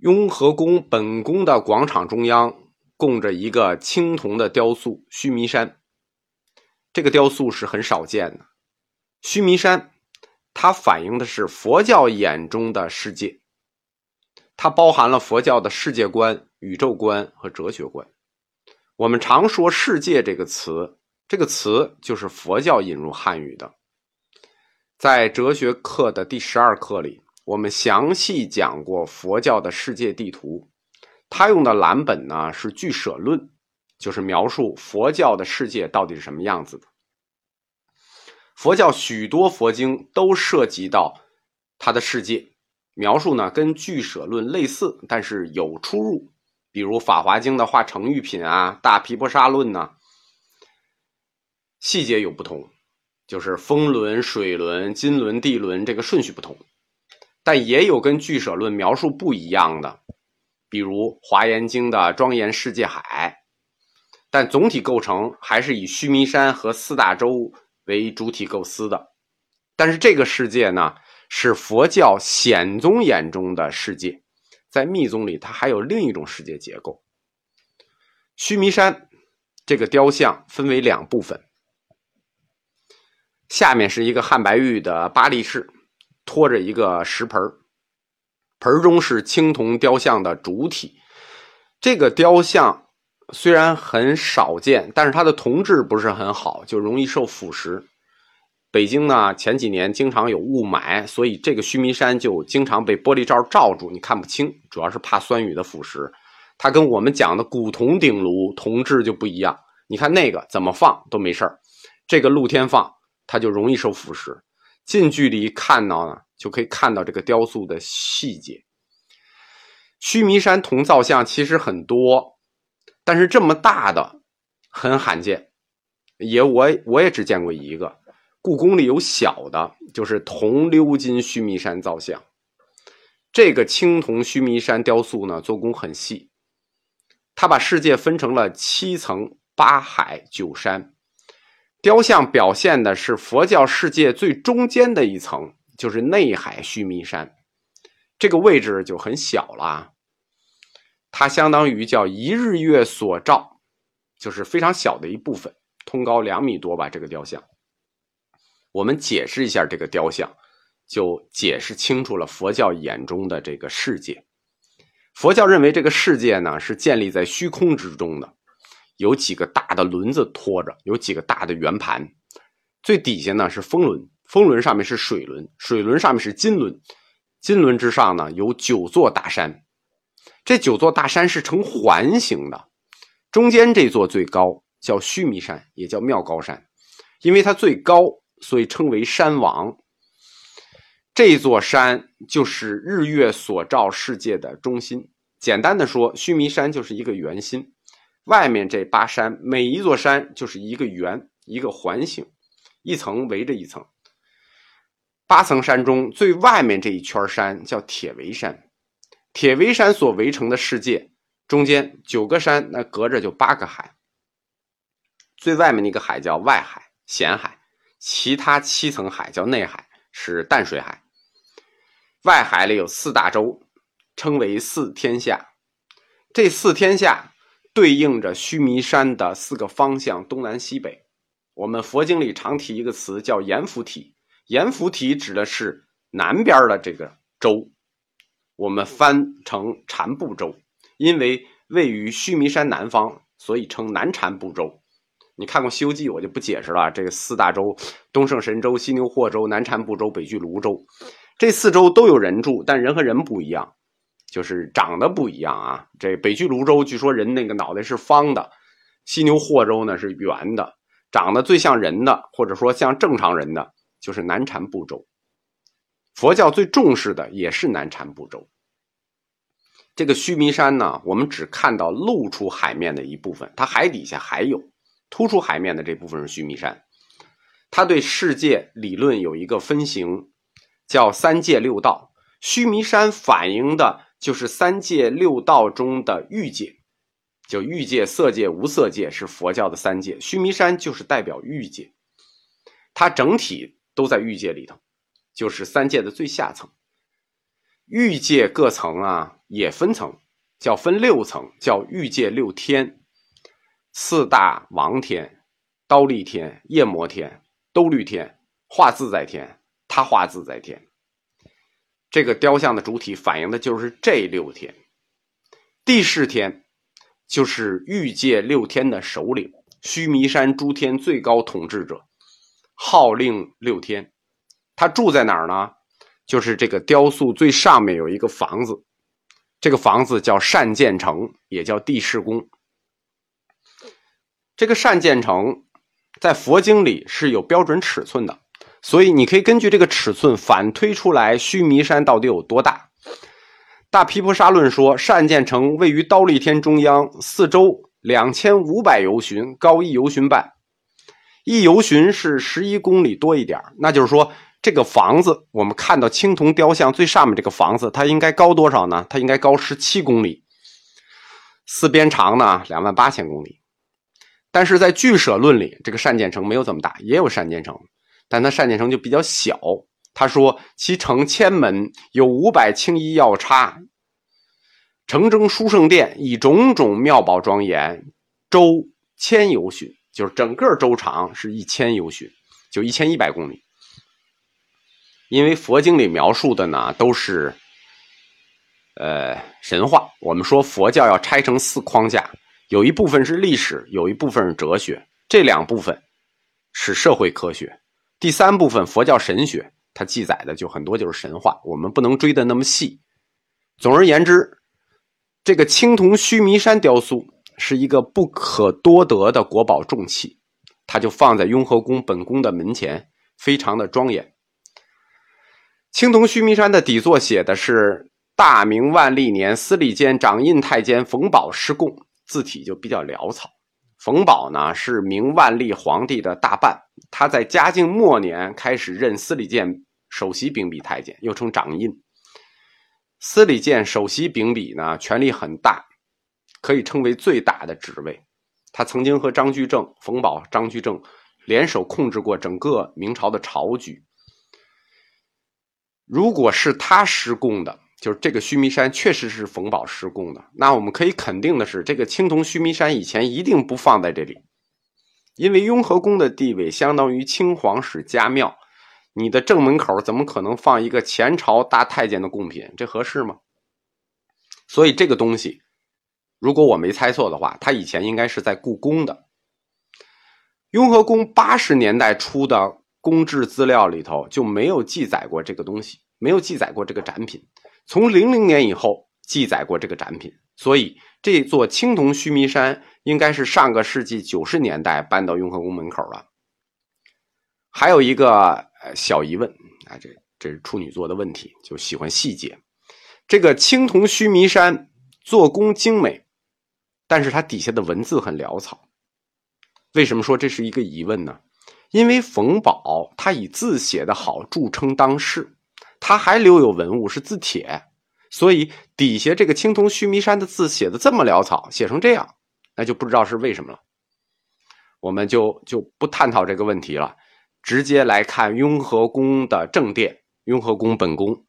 雍和宫本宫的广场中央供着一个青铜的雕塑须弥山，这个雕塑是很少见的。须弥山，它反映的是佛教眼中的世界，它包含了佛教的世界观、宇宙观和哲学观。我们常说“世界”这个词，这个词就是佛教引入汉语的。在哲学课的第十二课里。我们详细讲过佛教的世界地图，他用的蓝本呢是《俱舍论》，就是描述佛教的世界到底是什么样子的。佛教许多佛经都涉及到他的世界描述呢，跟《俱舍论》类似，但是有出入。比如《法华经》的化成玉品啊，《大毗婆沙论》呢，细节有不同，就是风轮、水轮、金轮、地轮这个顺序不同。但也有跟俱舍论描述不一样的，比如《华严经》的庄严世界海，但总体构成还是以须弥山和四大洲为主体构思的。但是这个世界呢，是佛教显宗眼中的世界，在密宗里它还有另一种世界结构。须弥山这个雕像分为两部分，下面是一个汉白玉的八力士。托着一个石盆盆中是青铜雕像的主体。这个雕像虽然很少见，但是它的铜质不是很好，就容易受腐蚀。北京呢前几年经常有雾霾，所以这个须弥山就经常被玻璃罩罩住，你看不清，主要是怕酸雨的腐蚀。它跟我们讲的古铜鼎炉铜质就不一样，你看那个怎么放都没事这个露天放它就容易受腐蚀。近距离看到呢，就可以看到这个雕塑的细节。须弥山铜造像其实很多，但是这么大的很罕见，也我我也只见过一个。故宫里有小的，就是铜鎏金须弥山造像。这个青铜须弥山雕塑呢，做工很细，它把世界分成了七层、八海、九山。雕像表现的是佛教世界最中间的一层，就是内海须弥山，这个位置就很小了，它相当于叫一日月所照，就是非常小的一部分，通高两米多吧。这个雕像，我们解释一下这个雕像，就解释清楚了佛教眼中的这个世界。佛教认为这个世界呢是建立在虚空之中的。有几个大的轮子拖着，有几个大的圆盘，最底下呢是风轮，风轮上面是水轮，水轮上面是金轮，金轮之上呢有九座大山，这九座大山是呈环形的，中间这座最高叫须弥山，也叫妙高山，因为它最高，所以称为山王。这座山就是日月所照世界的中心。简单的说，须弥山就是一个圆心。外面这八山，每一座山就是一个圆，一个环形，一层围着一层。八层山中最外面这一圈山叫铁围山，铁围山所围成的世界，中间九个山，那隔着就八个海。最外面那个海叫外海咸海，其他七层海叫内海，是淡水海。外海里有四大洲，称为四天下。这四天下。对应着须弥山的四个方向东南西北，我们佛经里常提一个词叫阎浮提，阎浮提指的是南边的这个州，我们翻成禅部洲，因为位于须弥山南方，所以称南禅部洲。你看过《西游记》，我就不解释了。这个四大洲：东胜神州、西牛贺州、南禅部洲、北俱泸州，这四州都有人住，但人和人不一样。就是长得不一样啊！这北俱泸州据说人那个脑袋是方的，犀牛霍州呢是圆的，长得最像人的，或者说像正常人的，就是南禅部洲。佛教最重视的也是南禅部洲。这个须弥山呢，我们只看到露出海面的一部分，它海底下还有突出海面的这部分是须弥山。它对世界理论有一个分型，叫三界六道。须弥山反映的。就是三界六道中的欲界，就欲界、色界、无色界是佛教的三界。须弥山就是代表欲界，它整体都在欲界里头，就是三界的最下层。欲界各层啊，也分层，叫分六层，叫欲界六天，四大王天、刀立天、夜摩天、兜率天、化自在天、他化自在天。这个雕像的主体反映的就是这六天。地势天就是欲界六天的首领，须弥山诸天最高统治者，号令六天。他住在哪儿呢？就是这个雕塑最上面有一个房子，这个房子叫善建城，也叫地势宫。这个善建城在佛经里是有标准尺寸的，所以你可以根据这个尺寸反推出来须弥山到底有多大。大毗婆沙论说，善建城位于刀立天中央，四周两千五百游巡，高一游巡半，一游巡是十一公里多一点那就是说。这个房子，我们看到青铜雕像最上面这个房子，它应该高多少呢？它应该高十七公里，四边长呢两万八千公里。但是在俱舍论里，这个单建城没有这么大，也有单建城，但他单建城就比较小。他说其城千门，有五百青衣要插，城中书圣殿以种种妙宝庄严，周千游巡，就是整个周长是一千游巡，就一千一百公里。因为佛经里描述的呢都是，呃神话。我们说佛教要拆成四框架，有一部分是历史，有一部分是哲学，这两部分是社会科学。第三部分佛教神学，它记载的就很多就是神话，我们不能追的那么细。总而言之，这个青铜须弥山雕塑是一个不可多得的国宝重器，它就放在雍和宫本宫的门前，非常的庄严。青铜须弥山的底座写的是“大明万历年，司礼监掌印太监冯保施贡”，字体就比较潦草。冯保呢是明万历皇帝的大伴，他在嘉靖末年开始任司礼监首席秉笔太监，又称掌印。司礼监首席秉笔呢，权力很大，可以称为最大的职位。他曾经和张居正、冯保、张居正联手控制过整个明朝的朝局。如果是他施供的，就是这个须弥山确实是冯保施供的，那我们可以肯定的是，这个青铜须弥山以前一定不放在这里，因为雍和宫的地位相当于清皇室家庙，你的正门口怎么可能放一个前朝大太监的贡品？这合适吗？所以这个东西，如果我没猜错的话，它以前应该是在故宫的。雍和宫八十年代初的。公制资料里头就没有记载过这个东西，没有记载过这个展品。从零零年以后记载过这个展品，所以这座青铜须弥山应该是上个世纪九十年代搬到雍和宫门口了。还有一个小疑问啊，这这是处女座的问题，就喜欢细节。这个青铜须弥山做工精美，但是它底下的文字很潦草。为什么说这是一个疑问呢？因为冯宝他以字写的好著称当世，他还留有文物是字帖，所以底下这个青铜须弥山的字写的这么潦草，写成这样，那就不知道是为什么了。我们就就不探讨这个问题了，直接来看雍和宫的正殿——雍和宫本宫。